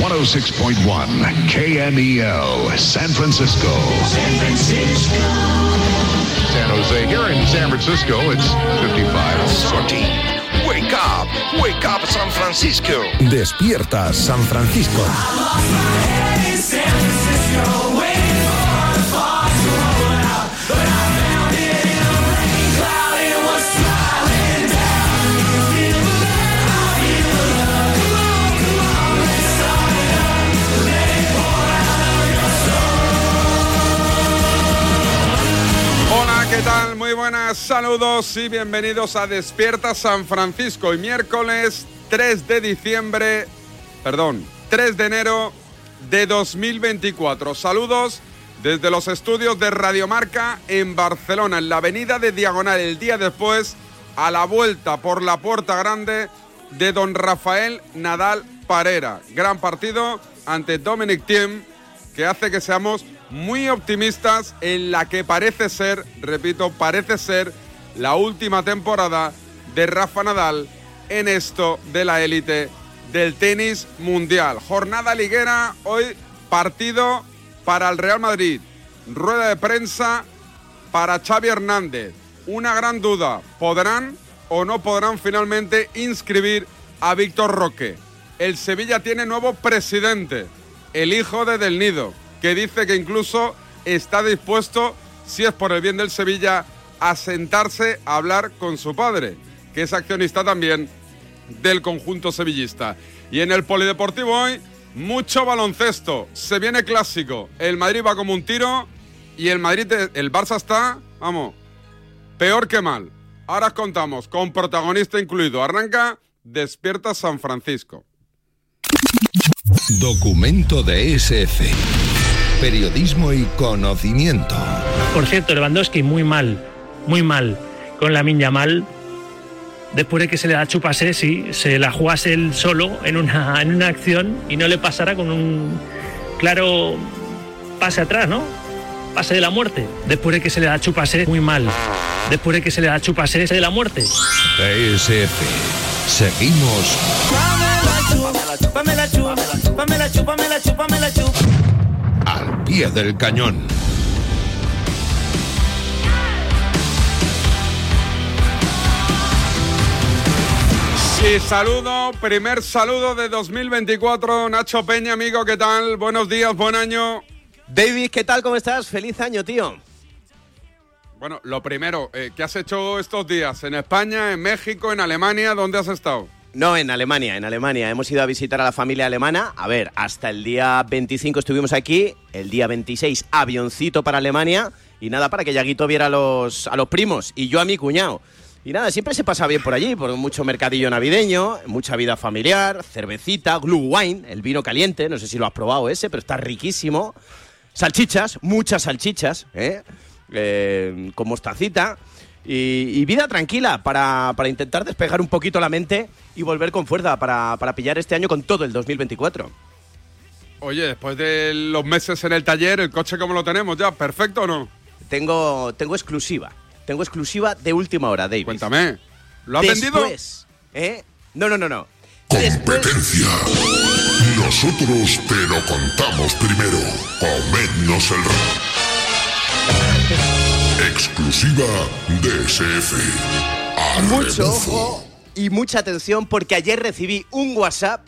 106.1 KMEL, San Francisco. San Francisco. San Jose. Here in San Francisco, it's 55. Sorty. Wake up. Wake up, San Francisco. Despierta San Francisco. ¿Qué tal? Muy buenas, saludos y bienvenidos a Despierta San Francisco. Y miércoles 3 de diciembre, perdón, 3 de enero de 2024. Saludos desde los estudios de Radiomarca en Barcelona, en la avenida de Diagonal, el día después, a la vuelta por la puerta grande de don Rafael Nadal Parera. Gran partido ante Dominic Thiem, que hace que seamos muy optimistas en la que parece ser, repito, parece ser la última temporada de Rafa Nadal en esto de la élite del tenis mundial. Jornada liguera, hoy partido para el Real Madrid, rueda de prensa para Xavi Hernández. Una gran duda, ¿podrán o no podrán finalmente inscribir a Víctor Roque? El Sevilla tiene nuevo presidente, el hijo de Del Nido que dice que incluso está dispuesto, si es por el bien del Sevilla, a sentarse a hablar con su padre, que es accionista también del conjunto sevillista. Y en el Polideportivo hoy, mucho baloncesto. Se viene clásico. El Madrid va como un tiro y el Madrid, el Barça está, vamos, peor que mal. Ahora os contamos, con protagonista incluido. Arranca Despierta San Francisco. Documento de SF. Periodismo y conocimiento. Por cierto, Lewandowski muy mal, muy mal con la minya mal. Después de que se le da chupase, sí, se la jugase él solo en una, en una acción y no le pasara con un claro pase atrás, ¿no? Pase de la muerte. Después de que se le da chupase, muy mal. Después de que se le da chupase de la muerte. TSF. Seguimos pie del cañón. Y saludo, primer saludo de 2024, Nacho Peña, amigo, ¿qué tal? Buenos días, buen año. David, ¿qué tal? ¿Cómo estás? Feliz año, tío. Bueno, lo primero, eh, ¿qué has hecho estos días? ¿En España, en México, en Alemania? ¿Dónde has estado? No, en Alemania, en Alemania. Hemos ido a visitar a la familia alemana. A ver, hasta el día 25 estuvimos aquí, el día 26 avioncito para Alemania y nada, para que Yaguito viera a los, a los primos y yo a mi cuñado. Y nada, siempre se pasa bien por allí, por mucho mercadillo navideño, mucha vida familiar, cervecita, glue wine, el vino caliente, no sé si lo has probado ese, pero está riquísimo. Salchichas, muchas salchichas, ¿eh? Eh, con. Y, y vida tranquila para, para, intentar despejar un poquito la mente y volver con fuerza para, para pillar este año con todo el 2024. Oye, después de los meses en el taller, ¿el coche cómo lo tenemos ya? ¿Perfecto o no? Tengo, tengo exclusiva. Tengo exclusiva de última hora, David. Cuéntame. ¿Lo has Después, vendido? ¿eh? No, no, no, no. Competencia. Nosotros te lo contamos primero. Comednos el Exclusiva DSF. Mucho ojo y mucha atención porque ayer recibí un WhatsApp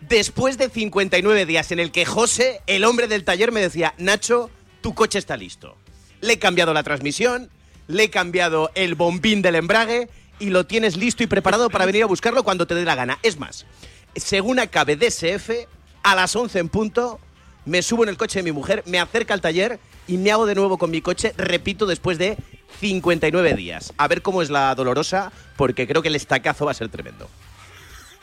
después de 59 días en el que José, el hombre del taller, me decía, Nacho, tu coche está listo. Le he cambiado la transmisión, le he cambiado el bombín del embrague y lo tienes listo y preparado para venir a buscarlo cuando te dé la gana. Es más, según acabe DSF, a las 11 en punto, me subo en el coche de mi mujer, me acerca al taller y me hago de nuevo con mi coche, repito, después de 59 días. A ver cómo es la dolorosa, porque creo que el estacazo va a ser tremendo.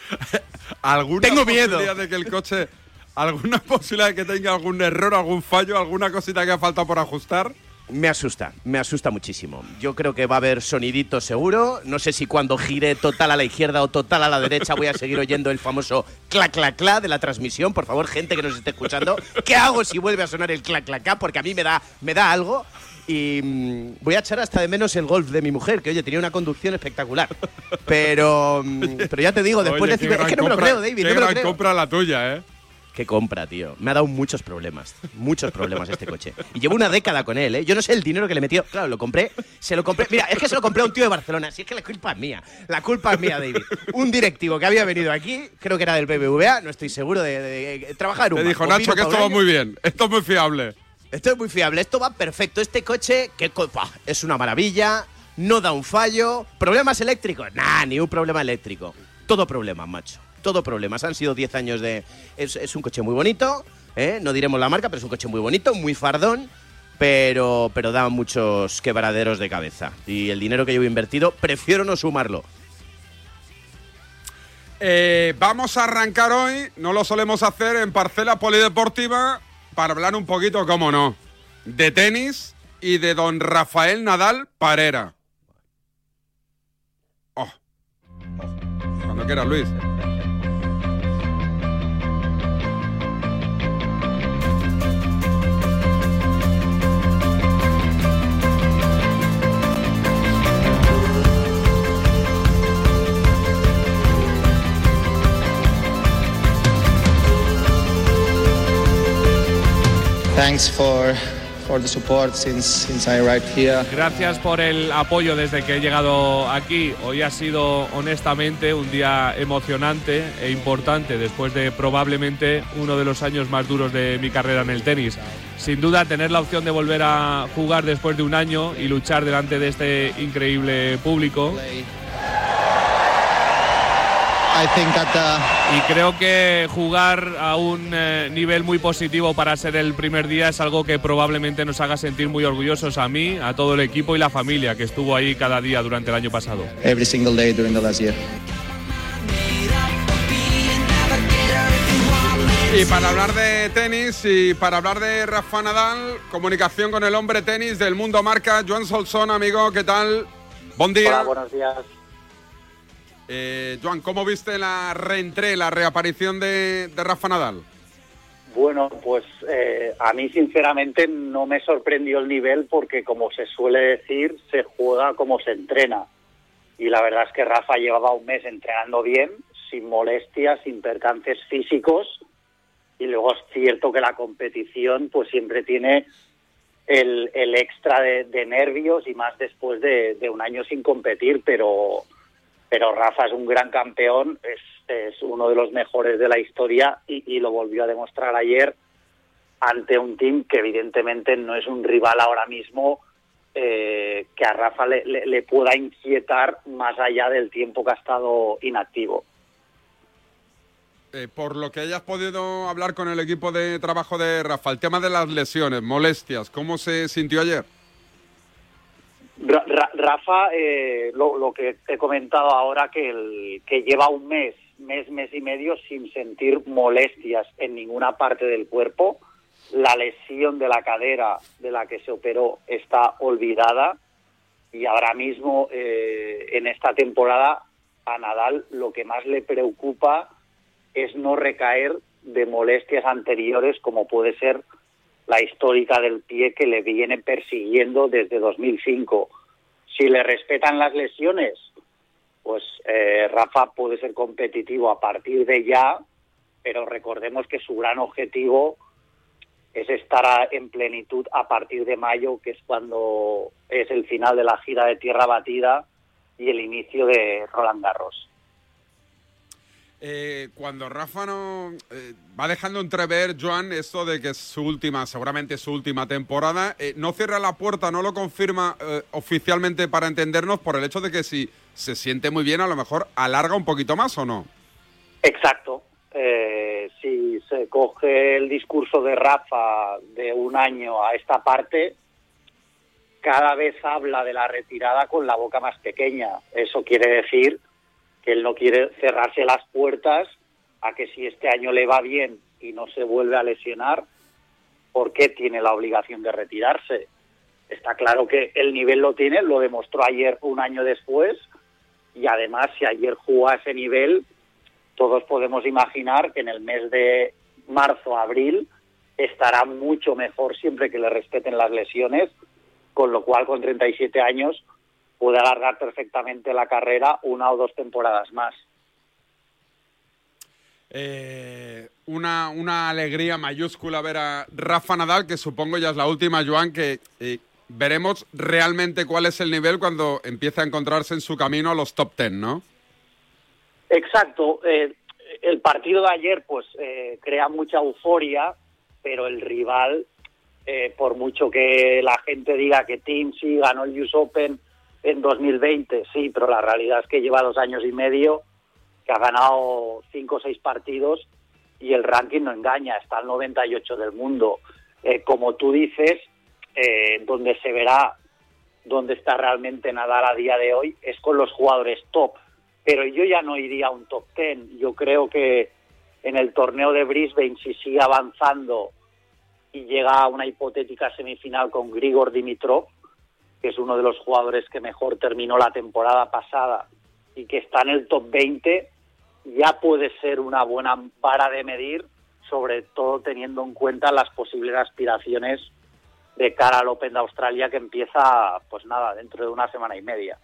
¿Alguna Tengo miedo. posibilidad de que el coche, alguna posibilidad de que tenga algún error, algún fallo, alguna cosita que ha faltado por ajustar? Me asusta, me asusta muchísimo. Yo creo que va a haber sonidito seguro. No sé si cuando gire total a la izquierda o total a la derecha voy a seguir oyendo el famoso clac clac clac de la transmisión. Por favor, gente que nos esté escuchando, ¿qué hago si vuelve a sonar el clac clac clac? Porque a mí me da, me da algo. Y mm, voy a echar hasta de menos el golf de mi mujer, que oye, tenía una conducción espectacular. Pero, mm, pero ya te digo, después Oye, de qué decirme, es que no me lo creo, David, Qué no me lo gran creo. compra la tuya, ¿eh? ¿Qué compra, tío? Me ha dado muchos problemas. Muchos problemas este coche. Y llevo una década con él, ¿eh? Yo no sé el dinero que le metió. Claro, lo compré. Se lo compré. Mira, es que se lo compré a un tío de Barcelona. Si es que la culpa es mía. La culpa es mía, David. Un directivo que había venido aquí, creo que era del BBVA, no estoy seguro de, de- de trabajar un Te dijo. Nacho, que esto va muy bien. Esto es muy fiable. Esto es muy fiable, esto va perfecto. Este coche, ¡buah! es una maravilla, no da un fallo. ¿Problemas eléctricos? Nah, ni un problema eléctrico. Todo problemas, macho. Todo problemas. Han sido 10 años de. Es, es un coche muy bonito, ¿eh? no diremos la marca, pero es un coche muy bonito, muy fardón. Pero, pero da muchos quebraderos de cabeza. Y el dinero que llevo invertido, prefiero no sumarlo. Eh, vamos a arrancar hoy, no lo solemos hacer en Parcela Polideportiva, para hablar un poquito, cómo no, de tenis y de don Rafael Nadal Parera. Oh. Cuando quieras, Luis. Thanks for for the support since since I arrived here. Gracias por el apoyo desde que he llegado aquí. Hoy ha sido honestamente un día emocionante e importante después de probablemente uno de los años más duros de mi carrera en el tenis. Sin duda tener la opción de volver a jugar después de un año y luchar delante de este increíble público. Y creo que jugar a un eh, nivel muy positivo para ser el primer día es algo que probablemente nos haga sentir muy orgullosos a mí, a todo el equipo y la familia que estuvo ahí cada día durante el año pasado. every single day during the last year. Y para hablar de tenis y para hablar de Rafa Nadal, comunicación con el hombre tenis del mundo marca, Joan Solson, amigo, ¿qué tal? Buen día. Hola, buenos días. Eh, Joan, ¿cómo viste la reentré, la reaparición de, Rafa Nadal? Bueno, pues eh, a mí sinceramente no me sorprendió el nivel porque como se suele decir, se juega como se entrena. Y la verdad es que Rafa llevaba un mes entrenando bien, sin molestias, sin percances físicos. Y luego es cierto que la competición pues siempre tiene el, extra de, nervios y más después de, de un año sin competir, pero pero Rafa es un gran campeón, es, uno de los mejores de la historia y, lo volvió a demostrar ayer ante un team que evidentemente no es un rival ahora mismo eh, que a Rafa le pueda inquietar más allá del tiempo que ha estado inactivo. Eh, por lo que hayas podido hablar con el equipo de trabajo de Rafa, el tema de las lesiones, molestias, ¿cómo se sintió ayer? Ra- Ra- Rafa, eh, lo, lo que he comentado ahora, que, el, que lleva un mes, mes, mes y medio sin sentir molestias en ninguna parte del cuerpo. La lesión de la cadera de la que se operó está olvidada y ahora mismo eh, en esta temporada a Nadal lo que más le preocupa es no recaer de molestias anteriores como puede ser la histórica del pie que le viene persiguiendo desde 2005. Si le respetan las lesiones, pues eh, Rafa puede ser competitivo a partir de ya, pero recordemos que su gran objetivo es estar en plenitud a partir de mayo, que es cuando es el final de la gira de tierra batida y el inicio de Roland Garros. Eh, cuando Rafa no eh, va dejando entrever, Joan, esto de que es su última, seguramente su última temporada, eh, no cierra la puerta, no lo confirma eh, oficialmente para entendernos por el hecho de que si se siente muy bien, a lo mejor alarga un poquito más o no. Exacto. Si se coge el discurso de Rafa de un año a esta parte, cada vez habla de la retirada con la boca más pequeña. Eso quiere decir que él no quiere cerrarse las puertas a que si este año le va bien y no se vuelve a lesionar, ¿por qué tiene la obligación de retirarse? Está claro que el nivel lo tiene, lo demostró ayer un año después y además si ayer jugó a ese nivel, todos podemos imaginar que en el mes de marzo, abril, estará mucho mejor siempre que le respeten las lesiones, con lo cual con 37 años puede alargar perfectamente la carrera una o dos temporadas más. Eh, una, una alegría mayúscula ver a Rafa Nadal, que supongo ya es la última, Joan, que eh, veremos realmente cuál es el nivel cuando empiece a encontrarse en su camino a los top ten, ¿no? Exacto. Eh, el partido de ayer pues crea mucha euforia, pero el rival, por mucho que la gente diga que Team sí ganó el US Open en 2020, sí, pero la realidad es que lleva dos años y medio, que ha ganado cinco o seis partidos y el ranking no engaña, está al 98 del mundo. Eh, como tú dices, eh, donde se verá dónde está realmente Nadal a día de hoy es con los jugadores top. Pero yo ya no iría a un top ten. Yo creo que en el torneo de Brisbane, si sigue avanzando y llega a una hipotética semifinal con Grigor Dimitrov, que es uno de los jugadores que mejor terminó la temporada pasada y que está en el top 20, ya puede ser una buena vara de medir, sobre todo teniendo en cuenta las posibles aspiraciones de cara al Open de Australia que empieza, pues nada, dentro de una semana y media.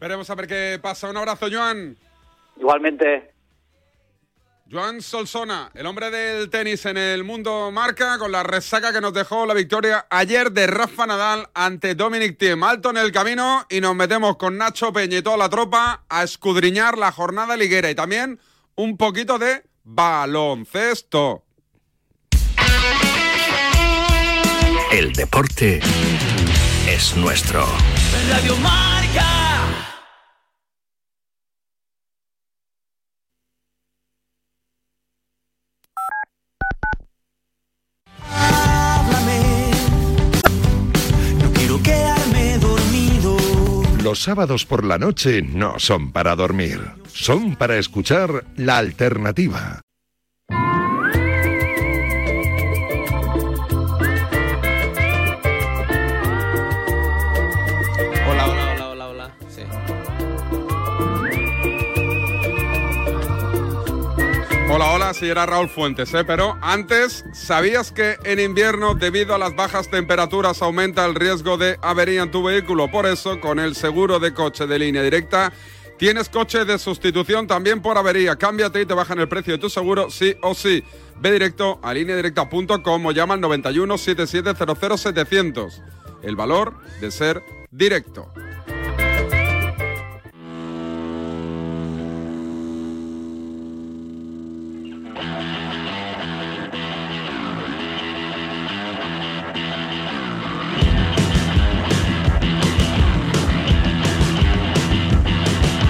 Veremos a ver qué pasa. Un abrazo, Joan. Igualmente. Joan Solsona, el hombre del tenis en el mundo marca con la resaca que nos dejó la victoria ayer de Rafa Nadal ante Dominic Thiem. Alto en el camino y nos metemos con Nacho Peña y toda la tropa a escudriñar la jornada liguera y también un poquito de baloncesto. El deporte es nuestro. Radio. Los sábados por la noche no son para dormir, son para escuchar la alternativa. Hola, si era Raúl Fuentes, ¿eh? pero antes, ¿sabías que en invierno, debido a las bajas temperaturas, aumenta el riesgo de avería en tu vehículo? Por eso, con el seguro de coche de línea directa, tienes coche de sustitución también por avería. Cámbiate y te bajan el precio de tu seguro, sí o sí. Ve directo a lineadirecta.com o llama al 91 7700 700. El valor de ser directo.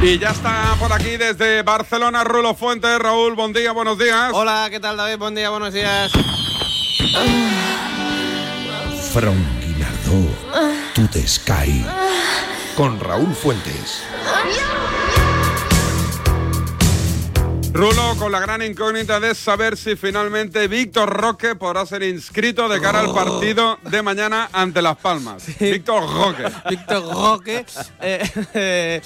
Y ya está por aquí desde Barcelona Rulo Fuentes. Raúl, buen día, buenos días. Hola, ¿qué tal David? Buen día, buenos días. From Guinardó to the Sky. Con Raúl Fuentes. Rulo, con la gran incógnita de saber si finalmente Víctor Roque podrá ser inscrito de cara al partido de mañana ante Las Palmas. Víctor Roque. Víctor Roque. Eh, eh,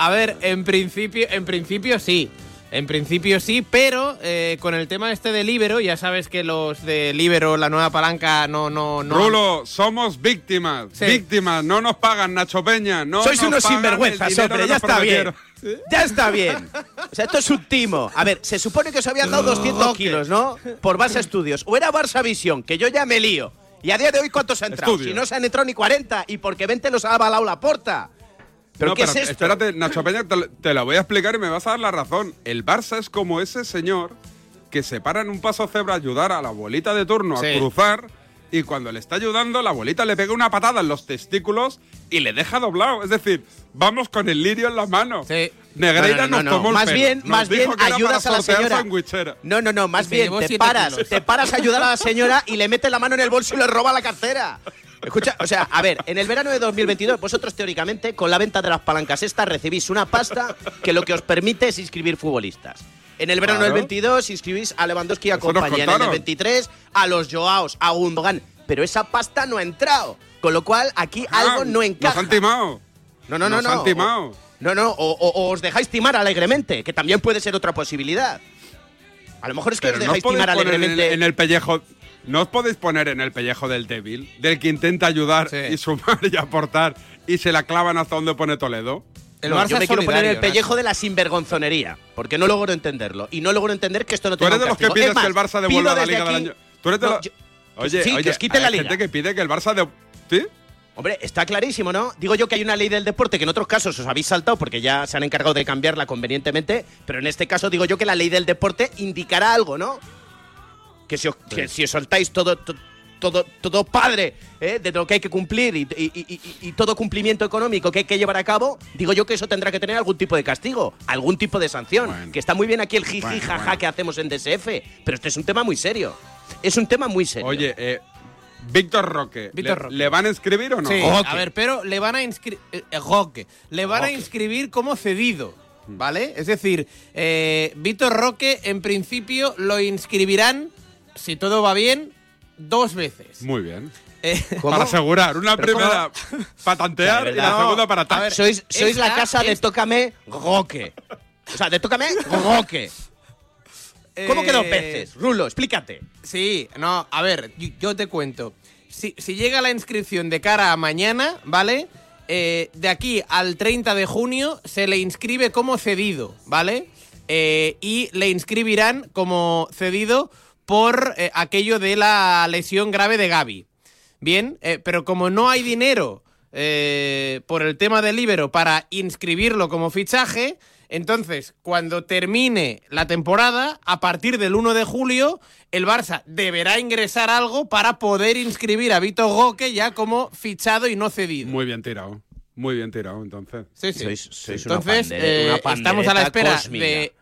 a ver, en principio, en principio sí. En principio sí, pero eh, con el tema este de Libero, ya sabes que los de Libero, la nueva palanca, no, no, no. Rulo, somos víctimas. Sí. Víctimas, no nos pagan Nacho Peña. No Sois nos unos pagan sinvergüenzas, hombre, ya está bien. Ya está bien. O sea, esto es un timo. A ver, se supone que os habían dado 200 kilos, ¿no? Por Barça Estudios. O era Barça Visión, que yo ya me lío. Y a día de hoy, ¿cuántos han entrado? Estudio. Si no se han entrado ni 40. Y porque 20 los ha avalado la porta. ¿Pero No, qué es esto? Espérate, Nacho Peña, te, te la voy a explicar y me vas a dar la razón. El Barça es como ese señor que se para en un paso cebra a ayudar a la abuelita de turno Sí. a cruzar y cuando le está ayudando, la abuelita le pega una patada en los testículos y le deja doblado. Es decir, vamos con el lirio en la mano. Sí. Negreira No, no, no, nos no. tomó el Más pelo. bien, Nos más dijo bien que era ayudas para a la señora. sandwichera. No, no, no, más Se bien te paras, kilos. te paras a ayudar a la señora y le metes la mano en el bolso y le roba la cartera. Escucha, o sea, a ver, en el verano de 2022, vosotros teóricamente, con la venta de las palancas estas, recibís una pasta que lo que os permite es inscribir futbolistas. En el verano Claro. del 22 inscribís a Lewandowski y a compañía. En el contaron. 23 a los Joaos, a Gundogan. Pero esa pasta no ha entrado. Con lo cual, aquí Ah, algo no encaja. Nos han timado. No, no, no, Nos han timado. No, no, o, o- o os dejáis timar alegremente, que también puede ser otra posibilidad. A lo mejor es que Pero os dejáis timar en, alegremente. en el pellejo. no os podéis poner en el pellejo del débil, del que intenta ayudar y sumar y aportar y se la clavan hasta donde pone Toledo. No, yo me quiero poner el pellejo de la sinvergonzonería, porque no logro entenderlo. Y no logro entender que esto no Tú tenga eres de un los que castigo. pides que el Barça devuelva la Liga del año. Tú eres de los- Oye, sí, que oye, os quiten la hay liga. gente que pide que el Barça de... ¿Sí? Hombre, está clarísimo, ¿no? Digo yo que hay una ley del deporte que en otros casos os habéis saltado porque ya se han encargado de cambiarla convenientemente, pero en este caso digo yo que la ley del deporte indicará algo, ¿no? Que si os, que si os saltáis todo, to- todo, todo padre ¿eh? de lo que hay que cumplir y, y- y- y- y todo cumplimiento económico que hay que llevar a cabo, digo yo que eso tendrá que tener algún tipo de castigo, algún tipo de sanción. Que está muy bien aquí el jiji Bueno, jaja bueno. que hacemos en DSF, pero este es un tema muy serio. Es un tema muy serio. Oye, eh, Víctor Roque, Víctor ¿le, Roque. le van a inscribir o no? Sí, a ver, pero le van a inscribir. le van a Roque. inscribir como cedido. ¿Vale? Es decir, eh, Víctor Roque, en principio, lo inscribirán, si todo va bien, dos veces. Muy bien. Eh, Para asegurar, una ¿Pero primera para tantear y la No, segunda para ver, sois, sois la casa de es- Tócame Roque. O sea, de Tócame Roque. ¿Cómo que dos Eh, veces? Rulo, explícate. Sí, no, a ver, yo, yo te cuento. Si, si llega la inscripción de cara a mañana, ¿vale? Eh, de aquí al 30 de junio se le inscribe como cedido, ¿vale? Eh, y le inscribirán como cedido por eh, aquello de la lesión grave de Gaby. Bien, eh, pero como no hay dinero eh, por el tema del libero para inscribirlo como fichaje, entonces cuando termine la temporada, a partir del 1 de julio, el Barça deberá ingresar algo para poder inscribir a Vito Goque ya como fichado y no cedido. Muy bien tirado. Muy bien tirado, entonces. Sí, sí. Sois- sois una Entonces, pandere- eh, una estamos a la espera cósmica. de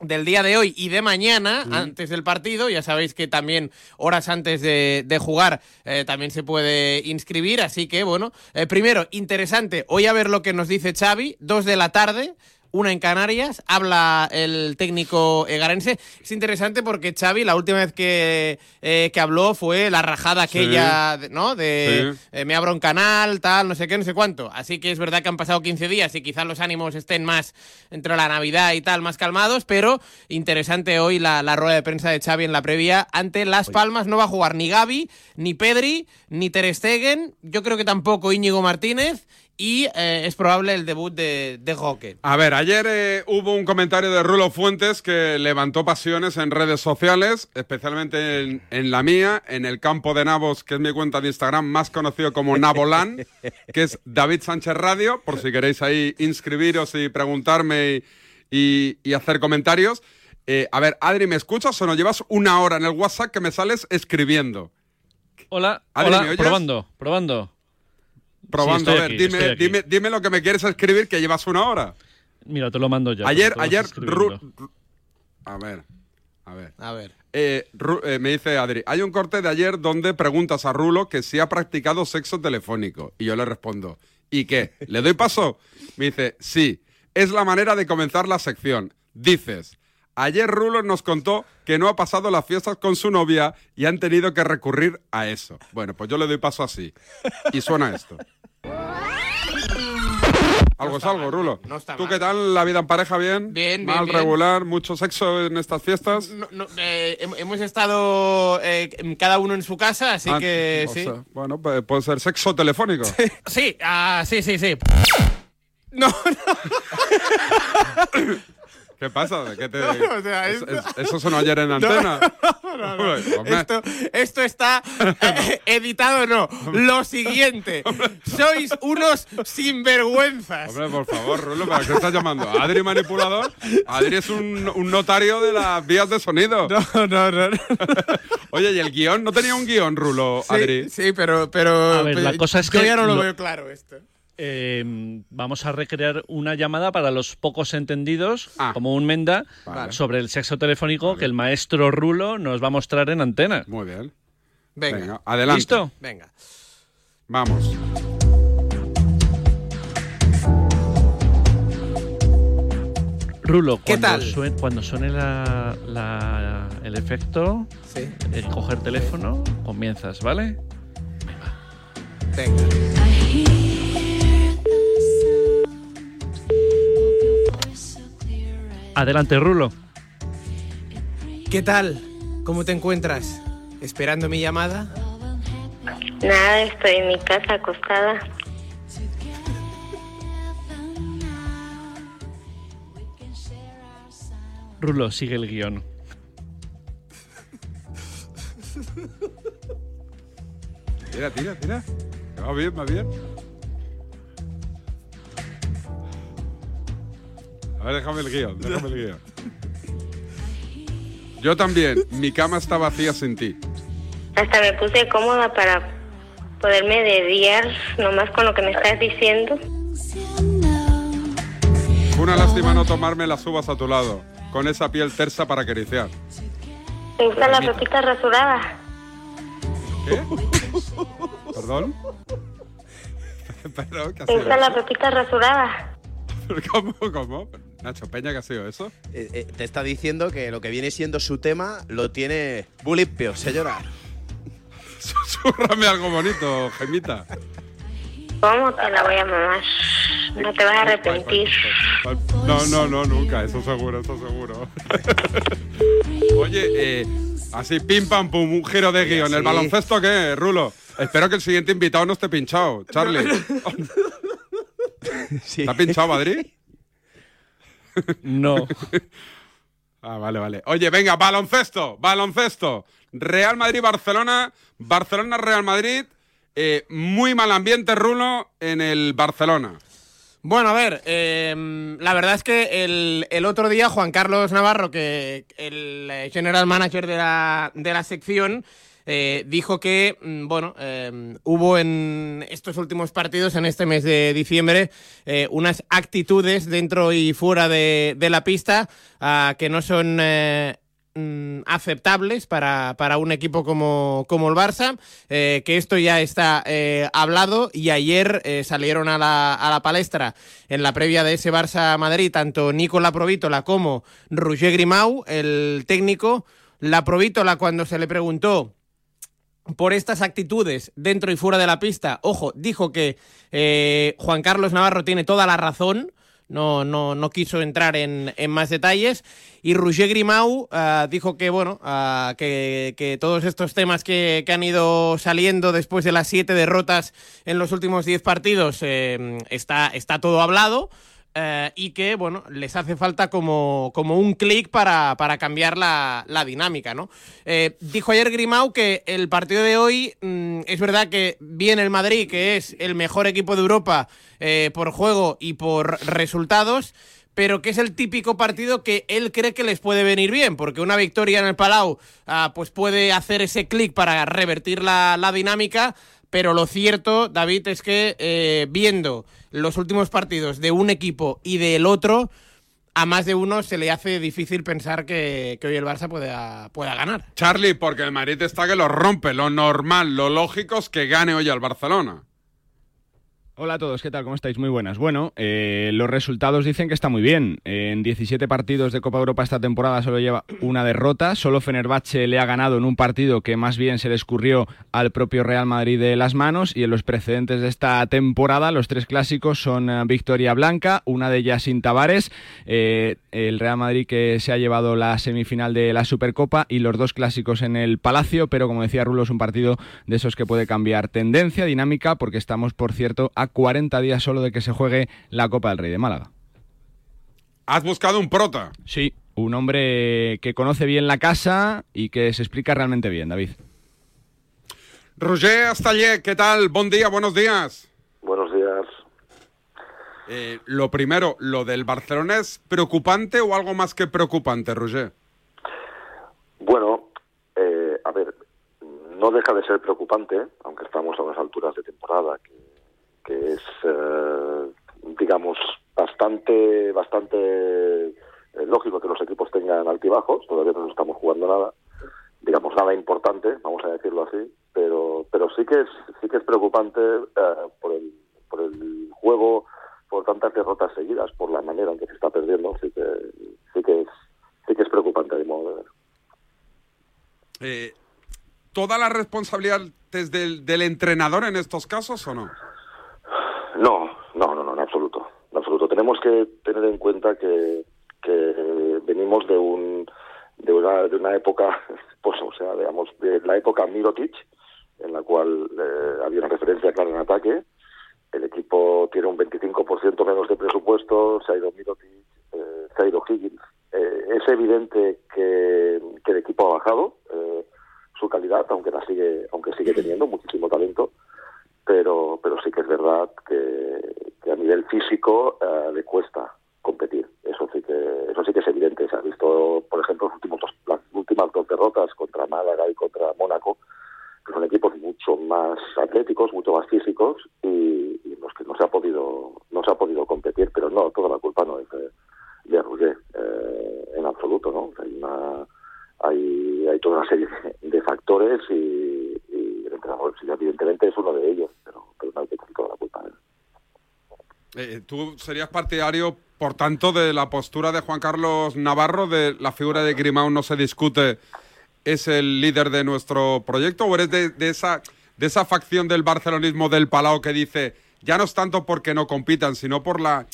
del día de hoy y de mañana, antes del partido. Ya sabéis que también horas antes de, de jugar eh, también se puede inscribir. Así que, bueno, eh, primero, interesante, hoy a ver lo que nos dice Xavi, dos de la tarde. Una en Canarias, habla el técnico egarense. Es interesante porque Xavi, la última vez que, eh, que habló fue la rajada aquella, de- ¿no? De Sí. eh, me abro un canal, tal, no sé qué, no sé cuánto. Así que es verdad que han pasado 15 días y quizás los ánimos estén más entre la Navidad y tal, más calmados, pero interesante hoy la, la rueda de prensa de Xavi en la previa. Ante Las Palmas no va a jugar ni Gaby, ni Pedri, ni Ter Stegen, yo creo que tampoco Íñigo Martínez y eh, es probable el debut de, de Roque. A ver, ayer eh, hubo un comentario de Rulo Fuentes que levantó pasiones en redes sociales, especialmente en, en la mía, en el campo de Nabos, que es mi cuenta de Instagram más conocido como Nabolán, que es David Sánchez Radio, por si queréis ahí inscribiros y preguntarme y, y- y hacer comentarios. Eh, a ver, Adri, ¿me escuchas o no? Llevas una hora en el WhatsApp que me sales escribiendo. Hola, Adri, hola, ¿me oyes? probando, probando. Probando, Sí, a ver, aquí, dime, dime, dime lo que me quieres escribir que llevas una hora. Mira, te lo mando yo. ayer, ayer, a ver, a ver. A ver. Eh, Ru- eh, me dice Adri, hay un corte de ayer donde preguntas a Rulo que si ha practicado sexo telefónico. Y yo le respondo, ¿y qué? ¿Le doy paso? Me dice, sí, es la manera de comenzar la sección. Dices, ayer Rulo nos contó que no ha pasado las fiestas con su novia y han tenido que recurrir a eso. Bueno, pues yo le doy paso así. Y suena esto. Algo es algo, Rulo. no está ¿Tú qué tal? ¿La vida en pareja bien? Bien, bien, Mal, bien. regular, mucho sexo en estas fiestas. No, no, eh, hem- hemos estado eh, cada uno en su casa, así Ah, que sí. sea, bueno, pues puede ser sexo telefónico. Sí, ah, sí, sí, sí. No, ¿Qué pasa? ¿Qué te... No, o sea, Es- esto- es- eso sonó ayer en antena. no, no. Hombre, hombre. Esto, esto está eh, editado, no. Lo siguiente, sois unos sinvergüenzas. Hombre, por favor, Rulo, ¿para qué estás llamando? ¿Adri manipulador? Adri es un, un notario de las vías de sonido. No, no, no. Oye, ¿y el guion? ¿No tenía un guion, Rulo, Adri? Sí, pero, pero A ver, la cosa es yo que ya no lo, lo- veo claro esto. Eh, vamos a recrear una llamada para los pocos entendidos, Ah. como un menda, Vale. sobre el sexo telefónico que el maestro Rulo nos va a mostrar en antena. Muy bien. Venga. Venga, adelante. ¿Listo? Venga. Vamos. Rulo, ¿Qué cuando, tal? suen- cuando suene la- la- el efecto, Sí. eh, coger teléfono, comienzas, ¿vale? Venga. Adelante, Rulo. ¿Qué tal? ¿Cómo te encuentras? esperando mi llamada. Nada, estoy en mi casa acostada. Rulo, sigue el guion. Tira, tira, tira. Va bien, va bien. A ver, déjame el guion, déjame el guion. Yo también. Mi cama está vacía sin ti. Hasta me puse cómoda para poderme dediar nomás con lo que me estás diciendo. Fue una lástima no tomarme las uvas a tu lado, con esa piel tersa para acariciar. ¿Te gusta la ropita rasurada? ¿Qué? ¿Perdón? Pero, ¿qué ¿Te sido gusta la eso? ropita rasurada? ¿Cómo, cómo? Nacho Peña, ¿qué ha sido eso? Eh, eh, te está diciendo que lo que viene siendo su tema lo tiene muy limpio, señora. Susurrame algo bonito, Gemita. ¿Cómo te la voy a mamar? No te vas a arrepentir. No, no, no, nunca, eso seguro, eso seguro. Oye, eh, así pim pam pum, un giro de guion. ¿El baloncesto qué, Rulo? Espero que el siguiente invitado no esté pinchado, Charlie. ¿Está pinchado Madrid? No. Ah, vale, vale. Oye, venga, baloncesto, baloncesto. Real Madrid-Barcelona, Barcelona-Real Madrid. Eh, muy mal ambiente, Rulo, en el Barcelona. Bueno, a ver, eh, la verdad es que el, el otro día Juan Carlos Navarro, que el eh, general manager de la, de la sección, eh, dijo que, mm, bueno, eh, hubo en estos últimos partidos, en este mes de diciembre, eh, unas actitudes dentro y fuera de, la pista ah, que no son eh, mm, aceptables para, para un equipo como, como el Barça, que esto ya está hablado y ayer salieron a la, a la palestra en la previa de ese Barça-Madrid tanto Nicola Provítola como Roger Grimau, el técnico. La Provítola cuando se le preguntó por estas actitudes dentro y fuera de la pista, ojo, dijo que eh, Juan Carlos Navarro tiene toda la razón, no, no, no quiso entrar en, en más detalles. Y Roger Grimau ah, dijo que, bueno, ah, que, que todos estos temas que, que han ido saliendo después de las siete derrotas en los últimos diez partidos eh, está, está todo hablado. Eh, y que, bueno, les hace falta como, como un clic para, para cambiar la, la dinámica, ¿no? Eh, dijo ayer Grimau que el partido de hoy mm, es verdad que viene el Madrid, que es el mejor equipo de Europa eh, por juego y por resultados, pero que es el típico partido que él cree que les puede venir bien, porque una victoria en el Palau ah, pues puede hacer ese clic para revertir la, la dinámica, pero lo cierto, David, es que eh, viendo los últimos partidos de un equipo y del otro, a más de uno se le hace difícil pensar que, que hoy el Barça pueda, pueda ganar. Charlie, porque el Madrid está que lo rompe. Lo normal, lo lógico es que gane hoy al Barcelona. Hola a todos, ¿qué tal? ¿Cómo estáis? Muy buenas. Bueno, eh, los resultados dicen que está muy bien. En 17 partidos de Copa Europa esta temporada solo lleva una derrota. Solo Fenerbahce le ha ganado en un partido que más bien se le escurrió al propio Real Madrid de las manos. Y en los precedentes de esta temporada, los tres clásicos son eh, victoria blanca, una de ellas sin Tavares, eh, el Real Madrid que se ha llevado la semifinal de la Supercopa y los dos clásicos en el Palacio. Pero como decía Rulo, es un partido de esos que puede cambiar tendencia, dinámica, porque estamos, por cierto, a 40 días solo de que se juegue la Copa del Rey de Málaga. Has buscado un prota. Sí, un hombre que conoce bien la casa y que se explica realmente bien, David. Roger Astallé, ¿qué tal? Buen día, buenos días. Buenos días. Eh, lo primero, ¿lo del Barcelona es preocupante o algo más que preocupante, Roger? Bueno, eh, a ver, no deja de ser preocupante, aunque estamos a unas alturas de temporada que, que es, eh, digamos, bastante, bastante eh, lógico que los equipos tengan altibajos. Todavía no estamos jugando nada, digamos nada importante, vamos a decirlo así, pero, pero sí que es, sí que es preocupante eh, por el, por el juego, por tantas derrotas seguidas, por la manera en que se está perdiendo, sí que, sí que es, sí que es preocupante de modo de ver. Eh, ¿Toda la responsabilidad es del, del entrenador en estos casos o? No, no, no, no, en absoluto. En absoluto. Tenemos que tener en cuenta que, que venimos de un de una, de una época pues o sea, digamos, de la época Mirotic, en la cual eh, había una referencia clara en ataque, el equipo tiene un 25% menos de presupuesto, se ha ido Mirotic, eh, se ha ido Higgins. Eh, es evidente que, que el equipo ha bajado eh, su calidad, aunque la sigue, aunque sigue teniendo muchísimo talento, pero, pero sí que es verdad que, que a nivel físico eh, le cuesta competir. Eso sí que, eso sí que es evidente. Se ha visto, por ejemplo, los últimos dos, las últimas dos derrotas contra Málaga y contra Mónaco, que son equipos mucho más atléticos, mucho más físicos y, y los que no se ha podido, no se ha podido competir. Pero no, toda la culpa no es de, de eh, en absoluto, ¿no? Hay una, hay, hay toda una serie de, factores y, y el entrenador, evidentemente es uno de ellos, pero, pero no hay que echar toda la culpa él. Eh, ¿Tú serías partidario, por tanto, de la postura de Juan Carlos Navarro, de la figura de Grimao no se discute, es el líder de nuestro proyecto? ¿O eres de, esa, de esa facción del barcelonismo del Palau que dice, ya no es tanto porque no compitan, sino por la,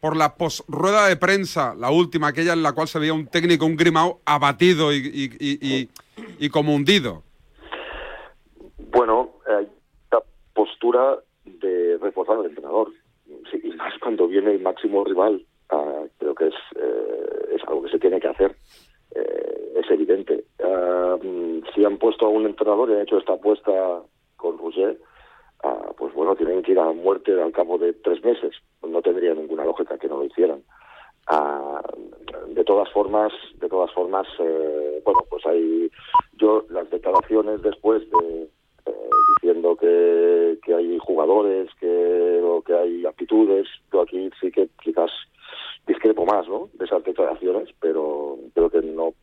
por la posrueda de prensa, la última, aquella en la cual se veía un técnico, un Grimao, abatido y, y, y, como hundido? Bueno, hay esta postura de reforzar al entrenador. Y más cuando viene el máximo rival. Ah, creo que es, eh, es algo que se tiene que hacer. Eh, es evidente. Mm, si han puesto a un entrenador y han hecho esta apuesta con Roger, ah, pues bueno, tienen que ir a muerte al cabo de tres meses. No tendría ninguna lógica que no lo hicieran. De todas formas, de todas formas, eh, bueno, pues hay yo las declaraciones después de eh, diciendo que, que hay jugadores, que, que hay aptitudes. Yo aquí sí que quizás discrepo más, ¿no? De esas declaraciones, pero creo que no,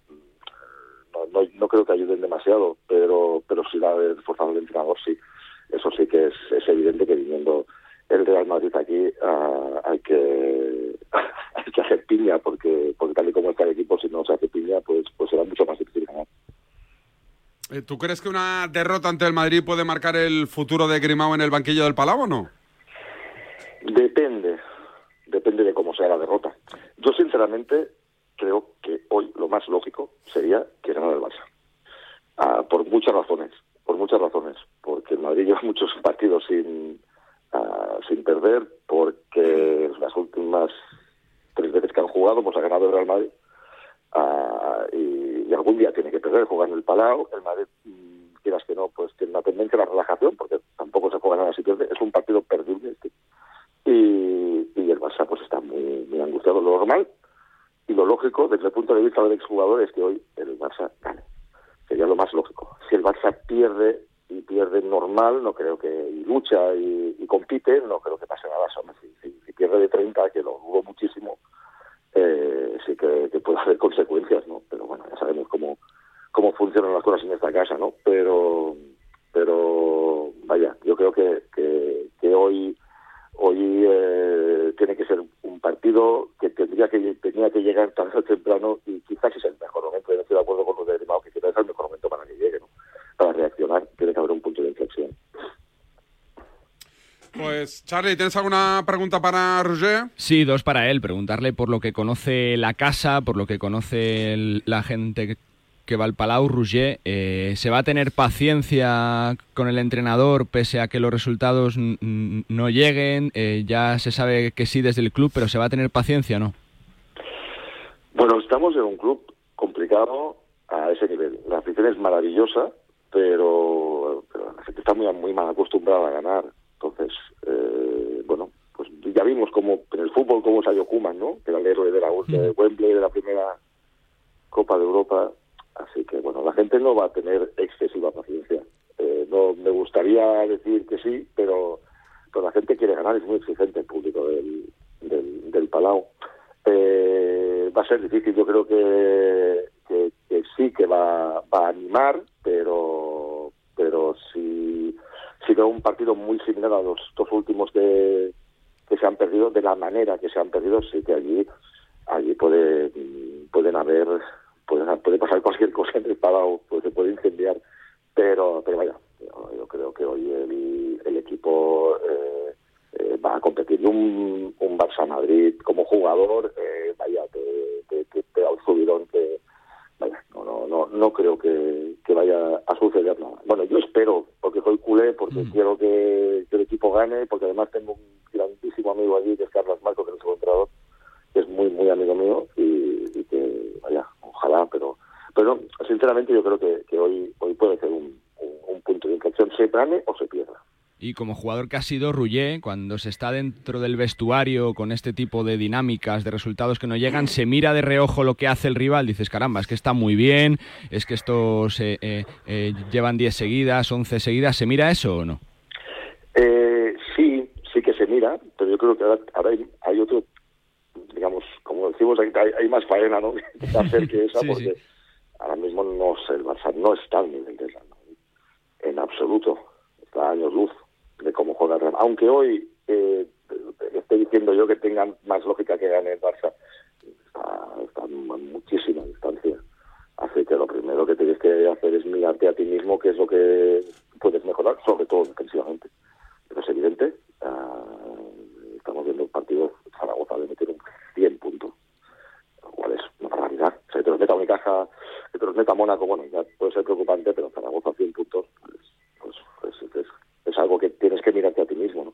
no, no, no creo que ayuden demasiado, pero, pero sí la de reforzar al entrenador, sí. Eso sí que es, es evidente que viniendo el Real Madrid aquí ah, hay que hay que hacer piña porque porque tal y como está el equipo si no se hace piña pues pues será mucho más difícil ganar. Eh, ¿Tú crees que una derrota ante el Madrid puede marcar el futuro de Grimao en el banquillo del Palau o no? Depende, depende de cómo sea la derrota. Yo sinceramente creo que hoy lo más lógico sería que ganara el Barça. Ah, por muchas razones, por muchas razones. Porque el Madrid lleva muchos partidos sin, ah, sin perder, porque las últimas tres veces que han jugado, pues ha ganado el Real Madrid. Ah, y, y algún día tiene que perder jugando el Palau. El Madrid, mm, quieras que no, pues tiene una tendencia a la relajación, porque tampoco se juega nada si pierde. Es un partido perdible este. Y, y el Barça pues está muy, muy angustiado. Lo normal y lo lógico desde el punto de vista del exjugador es que hoy el Barça gane. Sería lo más lógico. Si el Barça pierde y pierde normal, no creo que y lucha y, compite, no creo que pase nada. Si, si- si pierde de 30, que lo dudo muchísimo, eh, sí que, que puede haber consecuencias, ¿no? Pero bueno, ya sabemos cómo, cómo funcionan las cosas en esta casa, ¿no? Pero, pero vaya, yo creo que, que, que hoy hoy eh, tiene que ser un partido que tendría que tenía que llegar tarde o temprano y quizás es el mejor momento. Yo no estoy de acuerdo con lo de Grimao, que quizás es el mejor momento para que llegue, ¿no? Para reaccionar, tiene que haber un punto de inflexión. Pues, Charlie, ¿tienes alguna pregunta para Roger? Sí, dos para él. Preguntarle por lo que conoce la casa, por lo que conoce el- la gente que- que va al Palau, Rouget. eh, ¿Se va a tener paciencia con el entrenador pese a que los resultados no lleguen? Eh, ya se sabe que sí desde el club, pero ¿se va a tener paciencia o no? Bueno, estamos en un club complicado a ese nivel. La afición es maravillosa, pero, pero la gente está muy, muy mal acostumbrada a ganar. Entonces, eh, bueno, pues ya vimos cómo en el fútbol cómo salió Koeman, ¿no? Que era el héroe de la de Wembley, de la primera Copa de Europa. Así que, bueno, la gente no va a tener excesiva paciencia. Eh, no me gustaría decir que sí, pero, pero la gente quiere ganar, es muy exigente el público del, del, Palau. Eh, va a ser difícil, yo creo que, que, sí que va, va a animar, pero pero si, si veo un partido muy similar a los dos últimos que, que se han perdido, de la manera que se han perdido, sí que allí allí puede pueden haber pasar cualquier cosa en el Palau, pues se puede incendiar, pero pero vaya, yo, creo que hoy el, el equipo eh, eh, va a competir. Un, un Barça Madrid como jugador, eh, vaya, te, te, te- da un subidón que, vaya, no, no, no, no creo que, que vaya a suceder nada. Bueno, yo espero, porque soy culé, porque quiero que, que el equipo gane, porque además tengo un grandísimo amigo allí, que es Carlos Marcos, que es el entrenador, que es muy, muy amigo mío, y, y que, vaya, ojalá, pero pero sinceramente yo creo que, que hoy hoy puede ser un, un, un punto de inflexión, se gane o se pierda. Y como jugador que ha sido Rouget, cuando se está dentro del vestuario con este tipo de dinámicas, de resultados que no llegan, se mira de reojo lo que hace el rival, dices, caramba, es que está muy bien, es que estos eh, eh, eh, llevan 10 seguidas, 11 seguidas, ¿se mira eso o no? Eh, sí, sí que se mira, pero yo creo que ahora, ahora hay, hay otro, digamos, como decimos, hay, hay más faena ¿no? que hacer que esa, Sí, porque mismo no sé, el Barça no está al nivel del Real Madrid, en absoluto, está a años luz de cómo juega el Real Madrid. Aunque hoy eh, estoy diciendo yo que tengan más lógica que gane el Barça, está, está a muchísima distancia. Así que lo primero que tienes que hacer es mirarte a ti mismo qué es lo que puedes mejorar, sobre todo defensivamente. Pero es evidente, ah, estamos viendo el partido Zaragoza de meter un 100 puntos, lo cual es una barbaridad. Unicaja, los meta Mónaco, bueno, ya puede ser preocupante, pero Zaragoza 100 puntos, pues, pues, pues, es, algo que tienes que mirarte a ti mismo, ¿no?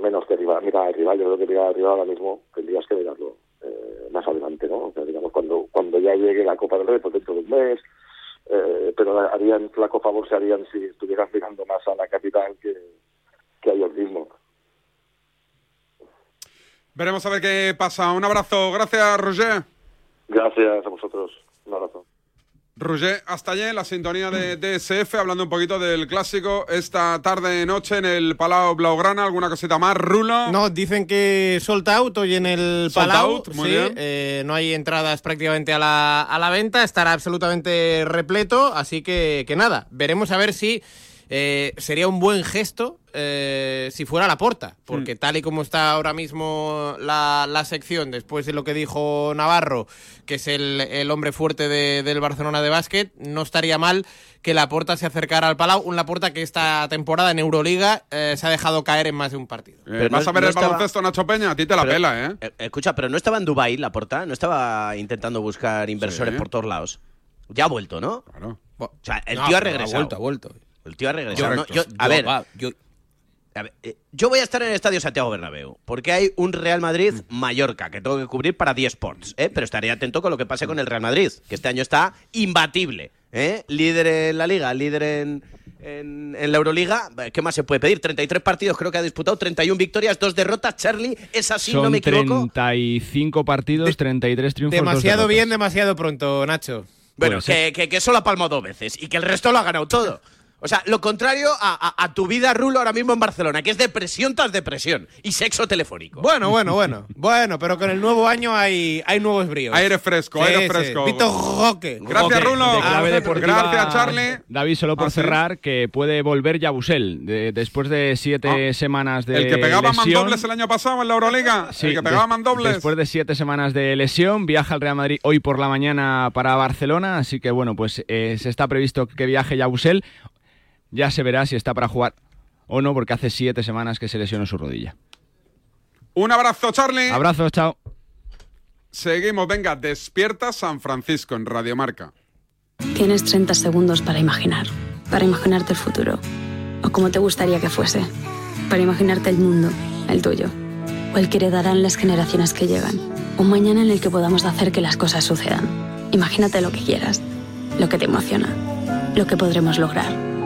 Menos que rival, mirar al rival, yo creo que mirar al rival ahora mismo tendrías que mirarlo eh, más adelante, ¿no? O digamos, cuando, cuando ya llegue la Copa del Rey, pues dentro de un mes, eh, pero harían flaco favor se harían si estuvieran mirando más a la capital que, que a ellos mismos. Veremos a ver qué pasa. Un abrazo. Gracias, Roger. Gracias a vosotros. Un abrazo. Roger, hasta allí la sintonía de DSF, hablando un poquito del clásico esta tarde noche en el Palau Blaugrana. ¿Alguna cosita más, Rulo? No, dicen que sold out hoy en el Sold Palau. out, muy sí, bien. eh, no hay entradas prácticamente a la, a la venta, estará absolutamente repleto, así que, que nada, veremos a ver si eh, sería un buen gesto eh, si fuera la porta, porque tal y como está ahora mismo la, la sección, después de lo que dijo Navarro, que es el, el hombre fuerte de- del Barcelona de básquet, no estaría mal que la porta se acercara al Palau, un Laporta que esta temporada en Euroliga eh, se ha dejado caer en más de un partido. Eh, ¿Vas a ver el baloncesto, Nacho Peña? A ti te la Pero- pela, ¿eh? Escucha, pero no estaba en Dubai la porta, no estaba intentando buscar inversores Sí. por todos lados. Ya ha vuelto, ¿no? Claro. O sea, el No, tío ha pero regresado. Ha vuelto, ha vuelto. El tío ha regresado. Correcto. ¿no? Yo- a Yo, ver, va, yo- a ver, eh, yo voy a estar en el Estadio Santiago Bernabéu porque hay un Real Madrid-Mallorca que tengo que cubrir para 10 Sports, ¿eh? pero estaré atento con lo que pase con el Real Madrid, que este año está imbatible. ¿eh? Líder en la Liga, líder en, en, en la Euroliga. ¿Qué más se puede pedir? 33 partidos creo que ha disputado, 31 victorias, 2 derrotas. Charlie, ¿es así? Son ¿No me equivoco? 35 partidos, 33 triunfos. dos Demasiado bien, demasiado pronto, Nacho. Bueno, que, que, que solo ha palmado dos veces y que el resto lo ha ganado todo. O sea, lo contrario a, a- a tu vida, Rulo, ahora mismo en Barcelona, que es depresión tras depresión y sexo telefónico. Bueno, bueno, bueno. Bueno, pero con el nuevo año hay, hay nuevos bríos. Aire fresco, Sí, aire sí. fresco. Vito Roque. Gracias, Rulo. de clave deportiva, Gracias, Charlie. David, solo por Ah, sí. cerrar, que puede volver Yabusel de- después de siete semanas de Ah. El que pegaba lesión. mandobles el año pasado en la Euroliga. Sí, el que pegaba des- mandobles. Después de siete semanas de lesión, viaja al Real Madrid hoy por la mañana para Barcelona, así que bueno, pues eh, se está previsto que viaje Yabusel. Ya se verá si está para jugar o no, porque hace siete semanas que se lesionó su rodilla. Un abrazo, Charlie. Abrazos, chao. Seguimos, venga, despierta San Francisco en Radio Marca. Tienes 30 segundos para imaginar, para imaginarte el futuro, o como te gustaría que fuese, para imaginarte el mundo, el tuyo, o el que heredarán las generaciones que llegan, un mañana en el que podamos hacer que las cosas sucedan. Imagínate lo que quieras, lo que te emociona, lo que podremos lograr.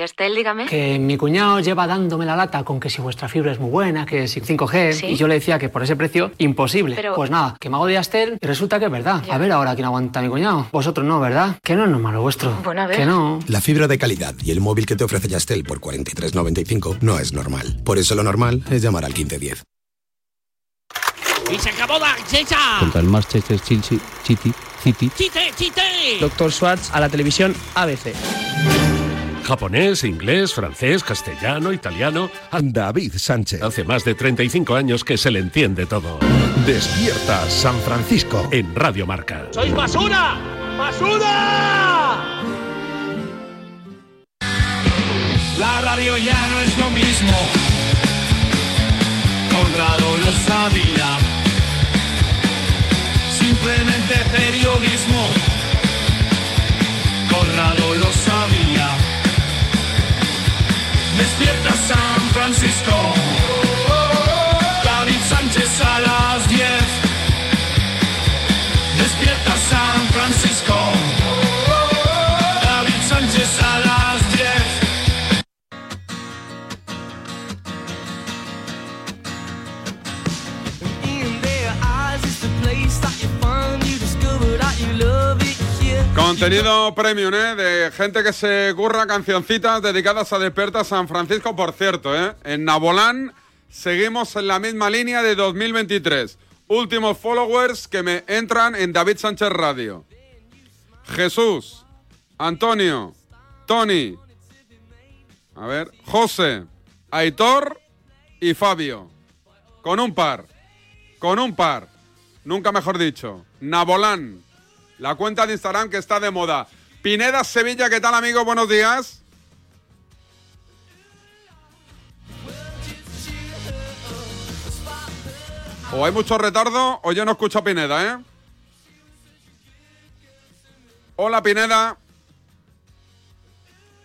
Yastel, dígame. Que mi cuñado lleva dándome la lata con que si vuestra fibra es muy buena, que si 5G, Sí. y yo le decía que por ese precio, imposible. Pero- Pues nada, que me hago de Yastel y resulta que es verdad. A ver ahora quién aguanta a mi cuñado. Vosotros no, ¿verdad? Que no es normal lo vuestro. Bueno, a ver. Que no. La fibra de calidad y el móvil que te ofrece Yastel por 43.95 no es normal. Por eso lo normal es llamar al 1510. ¡Y se acabó la chicha! Contra el Manchester City, City, City. ¡Chite, chite! Doctor Schwartz a la televisión ABC. Japonés, inglés, francés, castellano, italiano. David Sánchez. Hace más de 35 años que se le entiende todo. Despierta San Francisco. En Radio Marca. ¡Sois basura! ¡Basura! La radio ya no es lo mismo. Conrado lo sabía. Simplemente periodismo. Conrado Francisco. Contenido premium, ¿eh? De gente que se curra cancioncitas dedicadas a Desperta San Francisco, por cierto, ¿eh? En Nabolán seguimos en la misma línea de 2023. Últimos followers que me entran en David Sánchez Radio. Jesús, Antonio, Tony, a ver, José, Aitor y Fabio. Con un par. Con un par. Nunca mejor dicho. Nabolán. La cuenta de Instagram que está de moda. Pineda Sevilla, ¿qué tal amigo? Buenos días. O hay mucho retardo o yo no escucho a Pineda, ¿eh? Hola Pineda.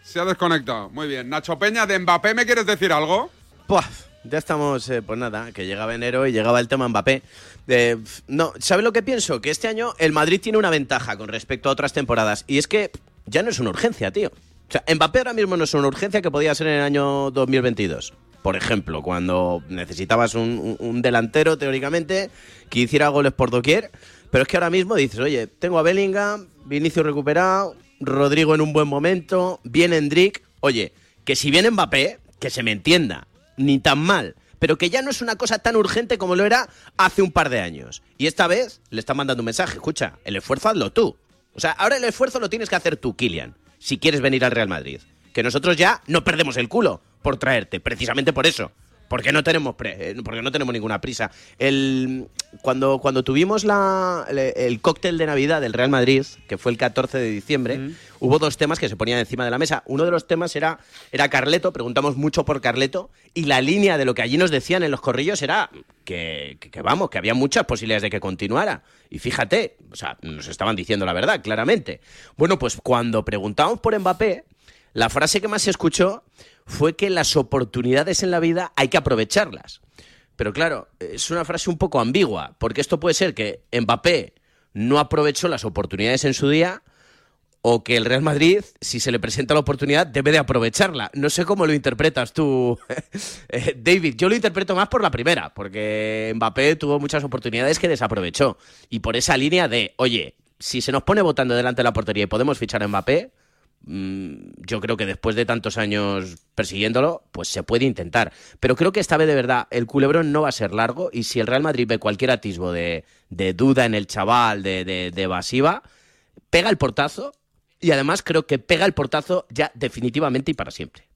Se ha desconectado. Muy bien. Nacho Peña, de Mbappé, ¿me quieres decir algo? Buah, ya estamos, eh, pues nada, que llegaba enero y llegaba el tema Mbappé. Eh, no, ¿sabes lo que pienso? Que este año el Madrid tiene una ventaja con respecto a otras temporadas. Y es que ya no es una urgencia, tío. O sea, Mbappé ahora mismo no es una urgencia que podía ser en el año 2022. Por ejemplo, cuando necesitabas un, delantero, teóricamente, que hiciera goles por doquier. Pero es que ahora mismo dices, oye, tengo a Bellingham, Vinicius recuperado, Rodrigo en un buen momento, viene Endrick. Oye, que si viene Mbappé, que se me entienda, ni tan mal, pero que ya no es una cosa tan urgente como lo era hace un par de años. Y esta vez le están mandando un mensaje, escucha, el esfuerzo hazlo tú. O sea, ahora el esfuerzo lo tienes que hacer tú, Kylian, si quieres venir al Real Madrid. Que nosotros ya no perdemos el culo por traerte, precisamente por eso. Porque no tenemos pre- eh, porque no tenemos ninguna prisa. El, cuando, cuando tuvimos la, el, el cóctel de Navidad del Real Madrid, que fue el 14 de diciembre, hubo dos temas que se ponían encima de la mesa. Uno de los temas era, era Carleto, preguntamos mucho por Carleto, y la línea de lo que allí nos decían en los corrillos era que, que- que vamos, que había muchas posibilidades de que continuara. Y fíjate, o sea, nos estaban diciendo la verdad, claramente. Bueno, pues cuando preguntamos por Mbappé, la frase que más se escuchó fue que las oportunidades en la vida hay que aprovecharlas. Pero claro, es una frase un poco ambigua, porque esto puede ser que Mbappé no aprovechó las oportunidades en su día o que el Real Madrid, si se le presenta la oportunidad, debe de aprovecharla. No sé cómo lo interpretas tú, eh, David. Yo lo interpreto más por la primera, porque Mbappé tuvo muchas oportunidades que desaprovechó. Y por esa línea de, oye, si se nos pone votando delante de la portería y podemos fichar a Mbappé, yo creo que después de tantos años persiguiéndolo, pues se puede intentar. Pero creo que esta vez de verdad el culebrón no va a ser largo y si el Real Madrid ve cualquier atisbo de, de duda en el chaval, de, de, de evasiva, pega el portazo y además creo que pega el portazo ya definitivamente y para siempre.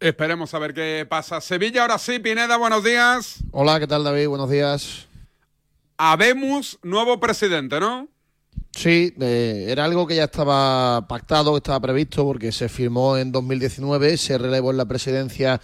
Esperemos a ver qué pasa. Sevilla, ahora sí, Pineda, buenos días. Hola, ¿qué tal David? Buenos días. Habemos nuevo presidente, ¿no? Sí, eh, era algo que ya estaba pactado, que estaba previsto, porque se firmó en 2019, se relevó en la presidencia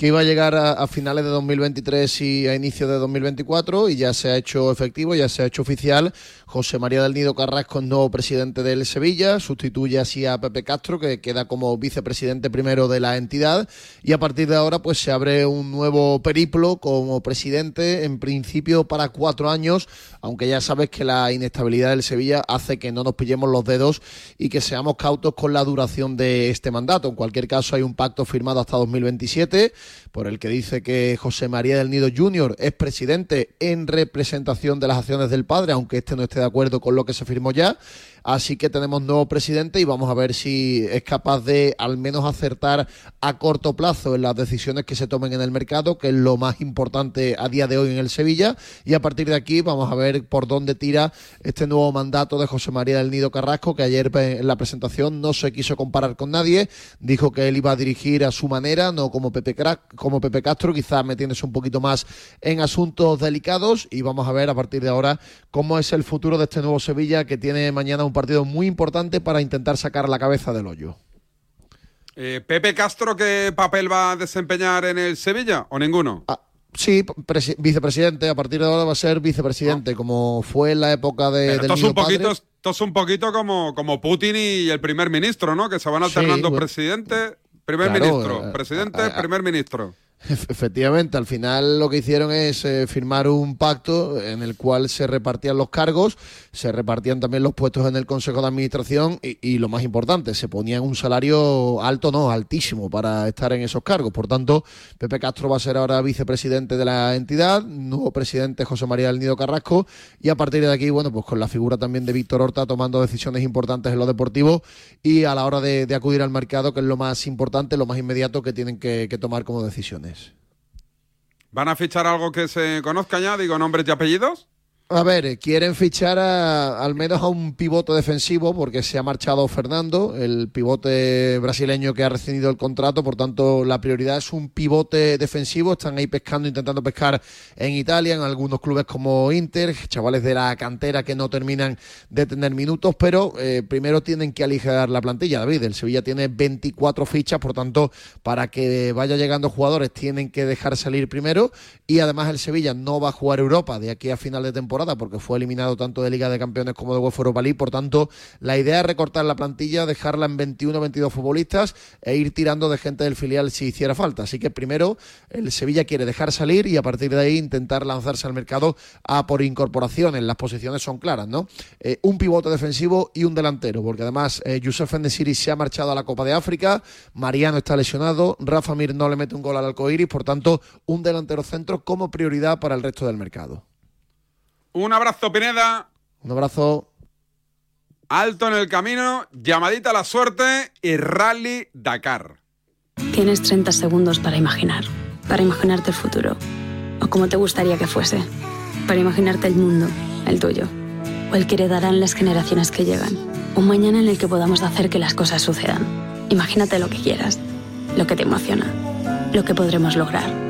que iba a llegar a, finales de 2023 y a inicios de 2024 y ya se ha hecho efectivo, ya se ha hecho oficial. José María del Nido Carrasco es nuevo presidente del Sevilla, sustituye así a Pepe Castro, que queda como vicepresidente primero de la entidad y a partir de ahora pues se abre un nuevo periplo como presidente, en principio para cuatro años, aunque ya sabes que la inestabilidad del Sevilla hace que no nos pillemos los dedos y que seamos cautos con la duración de este mandato. En cualquier caso hay un pacto firmado hasta 2027 por el que dice que José María del Nido Jr. es presidente en representación de las acciones del padre, aunque este no esté de acuerdo con lo que se firmó ya. Así que tenemos nuevo presidente y vamos a ver si es capaz de al menos acertar a corto plazo en las decisiones que se tomen en el mercado, que es lo más importante a día de hoy en el Sevilla. Y a partir de aquí vamos a ver por dónde tira este nuevo mandato de José María del Nido Carrasco, que ayer en la presentación no se quiso comparar con nadie. Dijo que él iba a dirigir a su manera, no como Pepe, Cra- como Pepe Castro, quizás metiéndose un poquito más en asuntos delicados. Y vamos a ver a partir de ahora cómo es el futuro de este nuevo Sevilla que tiene mañana un partido muy importante para intentar sacar la cabeza del hoyo. Eh, ¿Pepe Castro qué papel va a desempeñar en el Sevilla o ninguno? Sí, presi- vicepresidente, a partir de ahora va a ser vicepresidente, como fue en la época de, Pero del un poquito, Padre. esto es un poquito como, como Putin y el primer ministro, ¿no? Que se van Sí, alternando bueno. presidente, primer Claro, ministro, eh, presidente, eh, primer ministro. Efe- Efectivamente, al final lo que hicieron es eh, firmar un pacto en el cual se repartían los cargos, se repartían también los puestos en el Consejo de Administración y, lo más importante, se ponían un salario alto, no, altísimo para estar en esos cargos. Por tanto, Pepe Castro va a ser ahora vicepresidente de la entidad, nuevo presidente José María del Nido Carrasco y a partir de aquí, bueno, pues con la figura también de Víctor Horta tomando decisiones importantes en lo deportivo y a la hora de, acudir al mercado, que es lo más importante, lo más inmediato que tienen que tomar como decisiones. ¿Van a fichar algo que se conozca ya? Digo, nombres y apellidos. A ver, eh, quieren fichar a- al menos a un pivote defensivo porque se ha marchado Fernando, el pivote brasileño que ha recibido el contrato, por tanto la prioridad es un pivote defensivo, están ahí pescando, intentando pescar en Italia, en algunos clubes como Inter, chavales de la cantera que no terminan de tener minutos, pero eh, primero tienen que aligerar la plantilla, David, el Sevilla tiene 24 fichas, por tanto para que vaya llegando jugadores tienen que dejar salir primero. Y además el Sevilla no va a jugar Europa de aquí a final de temporada porque fue eliminado tanto de Liga de Campeones como de UEFA Europa League. Por tanto, la idea es recortar la plantilla, dejarla en 21 o 22 futbolistas e ir tirando de gente del filial si hiciera falta. Así que primero el Sevilla quiere dejar salir y a partir de ahí intentar lanzarse al mercado a por incorporaciones. Las posiciones son claras, ¿no? Eh, un pivote defensivo y un delantero, porque además eh, Youssef se ha marchado a la Copa de África, Mariano está lesionado, Rafa Mir no le mete un gol al arcoíris, por tanto, un delantero centro como prioridad para el resto del mercado. Un abrazo, Pineda. Un abrazo. Alto en el camino, llamadita a la suerte y Rally Dakar. Tienes 30 segundos para imaginar, para imaginarte el futuro, o como te gustaría que fuese, para imaginarte el mundo, el tuyo, o el que heredarán las generaciones que llegan, un mañana en el que podamos hacer que las cosas sucedan. Imagínate lo que quieras, lo que te emociona, lo que podremos lograr.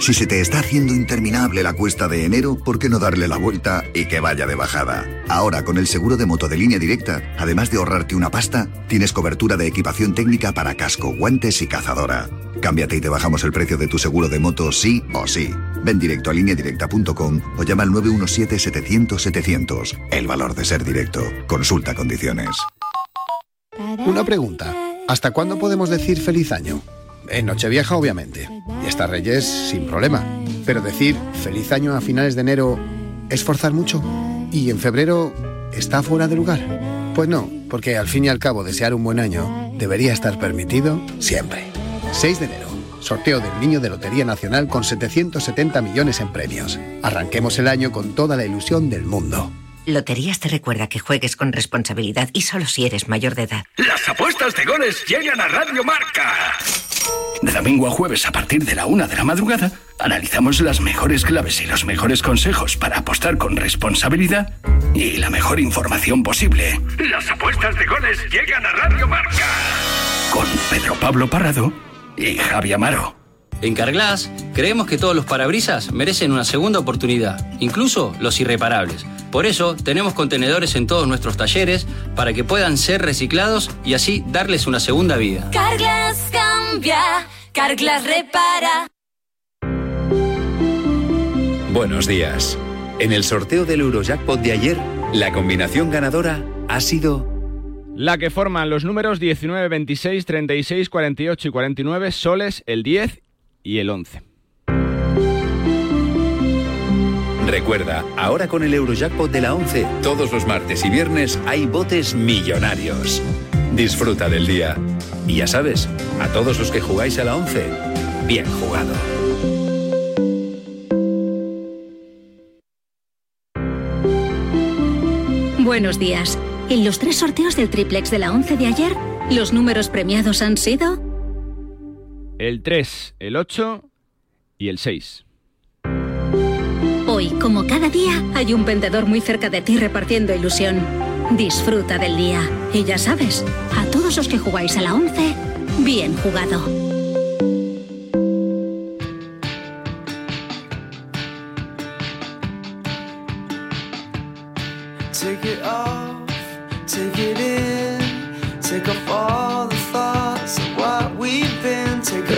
Si se te está haciendo interminable la cuesta de enero, ¿por qué no darle la vuelta y que vaya de bajada? Ahora, con el seguro de moto de línea directa, además de ahorrarte una pasta, tienes cobertura de equipación técnica para casco, guantes y cazadora. Cámbiate y te bajamos el precio de tu seguro de moto sí o sí. Ven directo a lineadirecta.com o llama al 917-700-700. El valor de ser directo. Consulta condiciones. Una pregunta. ¿Hasta cuándo podemos decir feliz año? En Nochevieja, obviamente. Y hasta Reyes, sin problema. Pero decir feliz año a finales de enero es forzar mucho. ¿Y en febrero está fuera de lugar? Pues no, porque al fin y al cabo desear un buen año debería estar permitido siempre. 6 de enero. Sorteo del Niño de Lotería Nacional con 770 millones en premios. Arranquemos el año con toda la ilusión del mundo. Loterías te recuerda que juegues con responsabilidad y solo si eres mayor de edad. Las apuestas de goles llegan a Radio Marca. De domingo a jueves a partir de la una de la madrugada, analizamos las mejores claves y los mejores consejos para apostar con responsabilidad y la mejor información posible. Las apuestas de goles llegan a Radio Marca. Con Pedro Pablo Parrado y Javi Amaro. En Carglass creemos que todos los parabrisas merecen una segunda oportunidad, incluso los irreparables. Por eso tenemos contenedores en todos nuestros talleres para que puedan ser reciclados y así darles una segunda vida. Carglass cambia, Carglass repara. Buenos días. En el sorteo del Eurojackpot de ayer, la combinación ganadora ha sido La que forman los números 19, 26, 36, 48 y 49, soles el 10 y el 11. Recuerda, ahora con el Eurojackpot de la 11, todos los martes y viernes hay botes millonarios. Disfruta del día. Y ya sabes, a todos los que jugáis a la 11, bien jugado. Buenos días. En los tres sorteos del triplex de la 11 de ayer, los números premiados han sido El 3, el 8 y el 6. Hoy, como cada día, hay un vendedor muy cerca de ti repartiendo ilusión. Disfruta del día. Y ya sabes, a todos los que jugáis a la 11, bien jugado.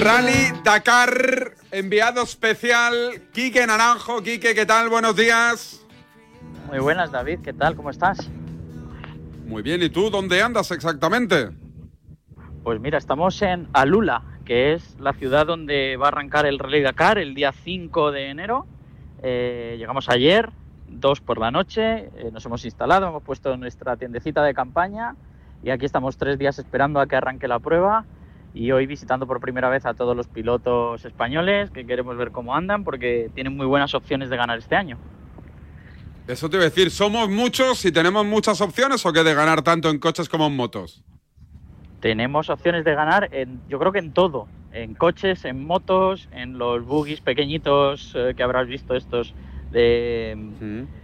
Rally Dakar, enviado especial, Quique Naranjo. Quique, ¿qué tal? Buenos días. Muy buenas, David. ¿Qué tal? ¿Cómo estás? Muy bien, ¿y tú dónde andas exactamente? Pues mira, estamos en Alula, que es la ciudad donde va a arrancar el Rally Dakar el día 5 de enero. Eh, llegamos ayer, 2 por la noche, eh, nos hemos instalado, hemos puesto nuestra tiendecita de campaña y aquí estamos tres días esperando a que arranque la prueba y hoy visitando por primera vez a todos los pilotos españoles que queremos ver cómo andan porque tienen muy buenas opciones de ganar este año. Eso te iba a decir, ¿somos muchos y tenemos muchas opciones o qué de ganar tanto en coches como en motos? Tenemos opciones de ganar, en, yo creo que en todo, en coches, en motos, en los buggies pequeñitos eh, que habrás visto estos de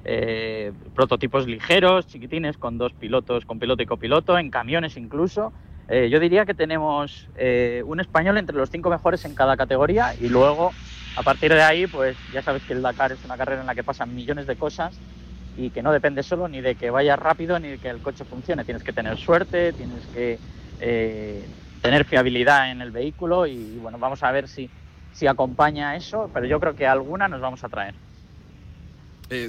eh, prototipos ligeros, chiquitines, con dos pilotos, con piloto y copiloto, en camiones incluso. Eh, yo diría que tenemos eh, un español entre los cinco mejores en cada categoría y luego, a partir de ahí, pues ya sabes que el Dakar es una carrera en la que pasan millones de cosas y que no depende solo ni de que vaya rápido ni de que el coche funcione. Tienes que tener suerte, tienes que eh, tener fiabilidad en el vehículo y bueno, vamos a ver si, si acompaña eso, pero yo creo que alguna nos vamos a traer.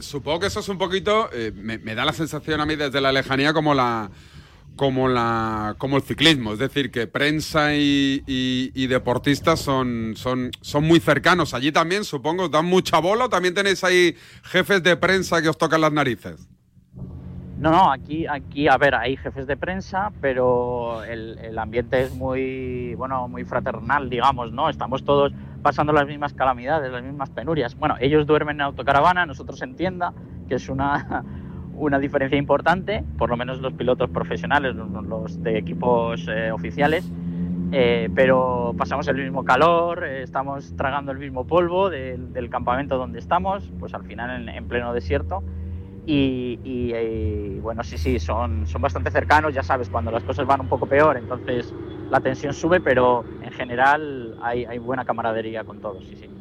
Supongo que eso es un poquito, me da la sensación a mí desde la lejanía como la como la como el ciclismo, es decir, que prensa y, y- deportistas son, son, son muy cercanos. Allí también, supongo, dan mucha bola también tenéis ahí jefes de prensa que os tocan las narices. No, no, aquí, aquí, a ver, hay jefes de prensa, pero el, el ambiente es muy, bueno, muy fraternal, digamos, ¿no? Estamos todos pasando las mismas calamidades, las mismas penurias. Bueno, ellos duermen en autocaravana, nosotros en tienda, que es una, una diferencia importante, por lo menos los pilotos profesionales, los, de equipos eh, oficiales, eh, pero pasamos el mismo calor, eh, estamos tragando el mismo polvo del, del campamento donde estamos, pues al final en, en pleno desierto. Y, y, eh, bueno, sí, sí, son, son bastante cercanos, ya sabes, cuando las cosas van un poco peor, entonces la tensión sube, pero en general hay, hay buena camaradería con todos, sí, sí.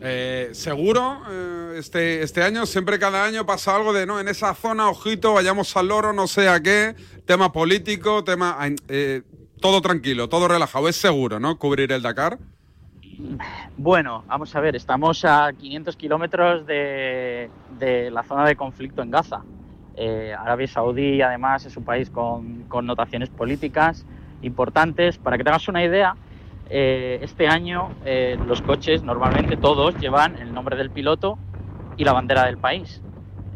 Eh, seguro, eh, este, este año, siempre cada año pasa algo de, no, en esa zona, ojito, vayamos al loro, no sé a qué, tema político, tema... eh, todo tranquilo, todo relajado, es seguro, ¿no? Cubrir el Dakar. Bueno, vamos a ver, estamos a 500 kilómetros de, de la zona de conflicto en Gaza. Arabia Saudí, además, es un país con connotaciones políticas importantes. Para que te hagas una idea, eh, este año eh, los coches, normalmente todos, llevan el nombre del piloto y la bandera del país.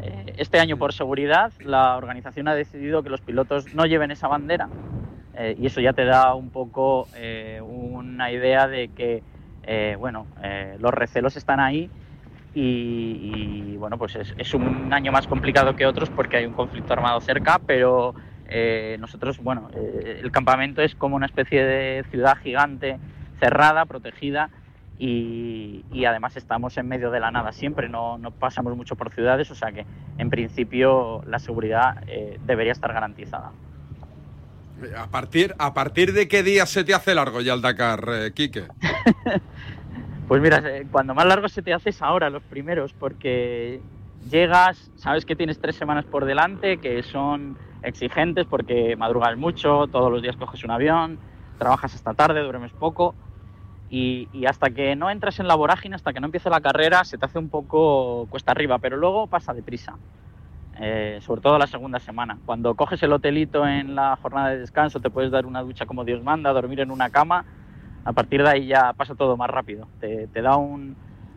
Eh, este año, por seguridad, la organización ha decidido que los pilotos no lleven esa bandera eh, y eso ya te da un poco eh, una idea de que, eh, bueno, los recelos están ahí y, y, bueno, pues es, es un año más complicado que otros porque hay un conflicto armado cerca, pero eh, nosotros, bueno, eh, el campamento es como una especie de ciudad gigante, cerrada, protegida y, y además estamos en medio de la nada siempre, no, no pasamos mucho por ciudades, o sea que en principio la seguridad eh, debería estar garantizada. ¿A partir, ¿A partir de qué día se te hace largo ya el Dakar, eh, Quique? Pues mira, cuando más largo se te hace es ahora, los primeros, porque llegas, sabes que tienes tres semanas por delante, que son exigentes porque madrugas mucho, todos los días coges un avión, trabajas hasta tarde, duermes poco, y, hasta que no entras en la vorágine, hasta que no empiece la carrera, se te hace un poco cuesta arriba, pero luego pasa deprisa. Eh, sobre todo la segunda semana. Cuando coges el hotelito en la jornada de descanso, te puedes dar una ducha como Dios manda, dormir en una cama. A partir de ahí ya pasa todo más rápido. Te, te da un,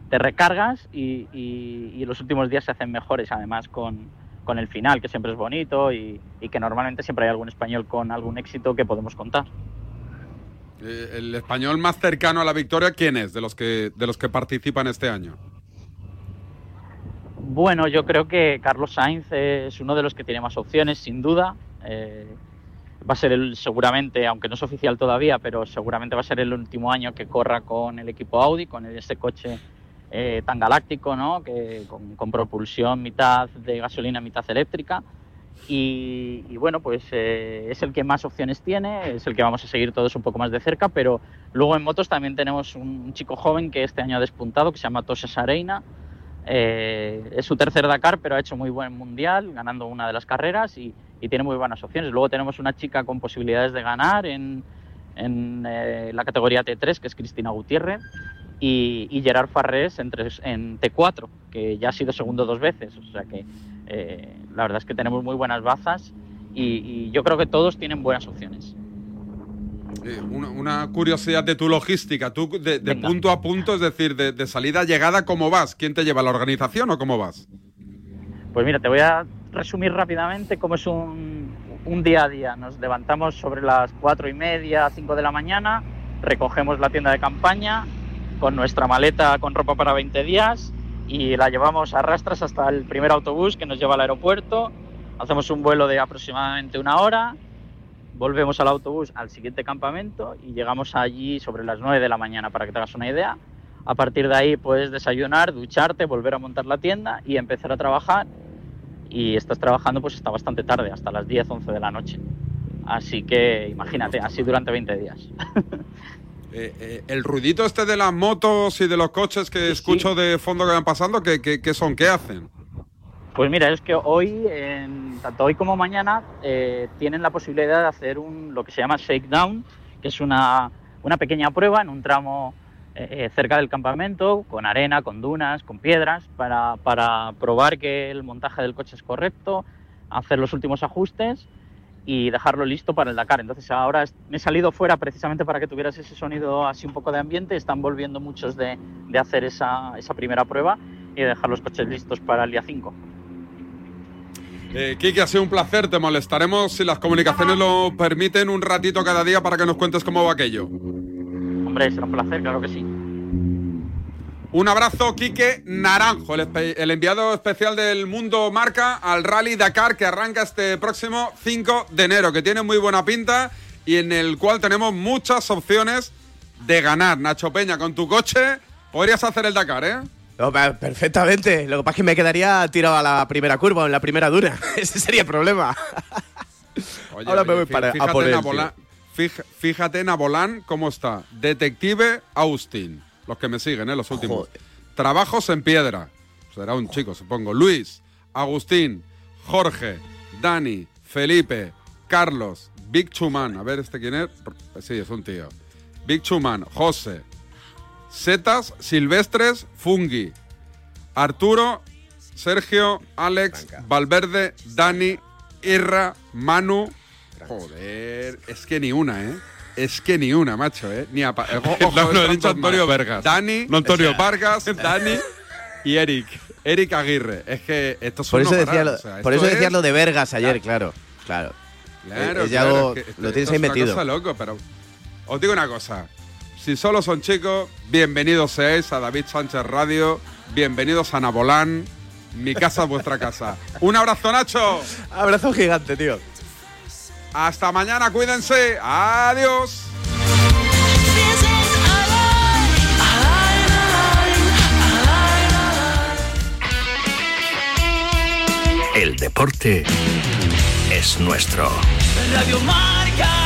te recargas y los últimos días se hacen mejores, además con, con el final, que siempre es bonito y, y que normalmente siempre hay algún español con algún éxito que podemos contar. Eh, ¿El español más cercano a la victoria quién es de los que, de los que participan este año? Bueno, yo creo que Carlos Sainz es uno de los que tiene más opciones, sin duda. Eh, va a ser el, seguramente, aunque no es oficial todavía, pero seguramente va a ser el último año que corra con el equipo Audi, con ese coche eh, tan galáctico, ¿no? Que, con, con propulsión mitad de gasolina, mitad eléctrica. Y, y bueno, pues eh, es el que más opciones tiene, es el que vamos a seguir todos un poco más de cerca, pero luego en motos también tenemos un, un chico joven que este año ha despuntado, que se llama Tosa Sareina, eh, es su tercer Dakar, pero ha hecho muy buen mundial, ganando una de las carreras y, y tiene muy buenas opciones. Luego tenemos una chica con posibilidades de ganar en, en, eh, la categoría T3, que es Cristina Gutiérrez, y, y Gerard Farrés en, tres- en T4, que ya ha sido segundo dos veces. O sea que eh, la verdad es que tenemos muy buenas bazas y, y yo creo que todos tienen buenas opciones. Eh, una, una curiosidad de tu logística. Tú, de, de punto a punto, es decir, de, de salida a llegada, ¿cómo vas? ¿Quién te lleva? ¿La organización o cómo vas? Pues mira, te voy a resumir rápidamente cómo es un, un día a día. Nos levantamos sobre las cuatro y media, cinco de la mañana, recogemos la tienda de campaña con nuestra maleta con ropa para 20 días y la llevamos a rastras hasta el primer autobús que nos lleva al aeropuerto. Hacemos un vuelo de aproximadamente una hora, volvemos al autobús al siguiente campamento y llegamos allí sobre las 9 de la mañana para que te hagas una idea. A partir de ahí puedes desayunar, ducharte, volver a montar la tienda y empezar a trabajar. Y estás trabajando pues hasta bastante tarde, hasta las 10, 11 de la noche. Así que imagínate, así durante 20 días. Eh, eh, el ruidito este de las motos y de los coches que escucho de fondo que van pasando, ¿qué, qué, qué son? ¿Qué hacen? Pues mira, es que hoy, en- tanto hoy como mañana, eh, tienen la posibilidad de hacer un, lo que se llama shakedown, que es una, una pequeña prueba en un tramo cerca del campamento, con arena, con dunas, con piedras, para, para probar que el montaje del coche es correcto, hacer los últimos ajustes y dejarlo listo para el Dakar. Entonces ahora me he salido fuera precisamente para que tuvieras ese sonido así un poco de ambiente. Están volviendo muchos de, de hacer esa, esa primera prueba y de dejar los coches listos para el día 5. Eh, Kiki, ha sido un placer. Te molestaremos, si las comunicaciones lo permiten, un ratito cada día para que nos cuentes cómo va aquello. Hombre, será un placer, claro que sí. Un abrazo, Quique Naranjo, el, enviado especial del Mundo Marca al Rally Dakar que arranca este próximo 5 de enero, que tiene muy buena pinta y en el cual tenemos muchas opciones de ganar. Nacho Peña, con tu coche podrías hacer el Dakar, ¿eh? No, perfectamente. Lo que pasa es que me quedaría tirado a la primera curva o en la primera duna. Ese sería el problema. Oye, Ahora me voy para- a fíjate por él, Abolán- fij- Fíjate en Abolán cómo está. Detective Austin. Los que me siguen, ¿eh? Los últimos. Trabajos en piedra. Será un chico, supongo. Luis, Agustín, Jorge, Dani, Felipe, Carlos, Big Chuman. A ver, ¿este quién es? Sí, es un tío. Big Chuman, José, Setas, Silvestres, Fungi, Arturo, Sergio, Alex, Valverde, Dani, Irra, Manu. Joder, es que ni una, ¿eh? Es que ni una, macho, ¿eh? Ni apa- eh, ojo, No, no, he dicho Antonio más. Vergas. Dani, No Antonio. Vargas, Dani y Eric. Eric Aguirre. Es que esto es Por eso no decía, parar, lo, o sea, por esto eso decía es- lo de Vergas ayer, claro. Claro. Claro, Es ya claro, algo- es que esto- lo tienes ahí es una metido. cosa loco, pero os digo una cosa. Si solo son chicos, bienvenidos seáis a David Sánchez Radio, bienvenidos a Nabolán. Mi casa es vuestra casa. Un abrazo, Nacho. Abrazo gigante, tío. Hasta mañana, cuídense. Adiós. El deporte es nuestro. Radio Marca.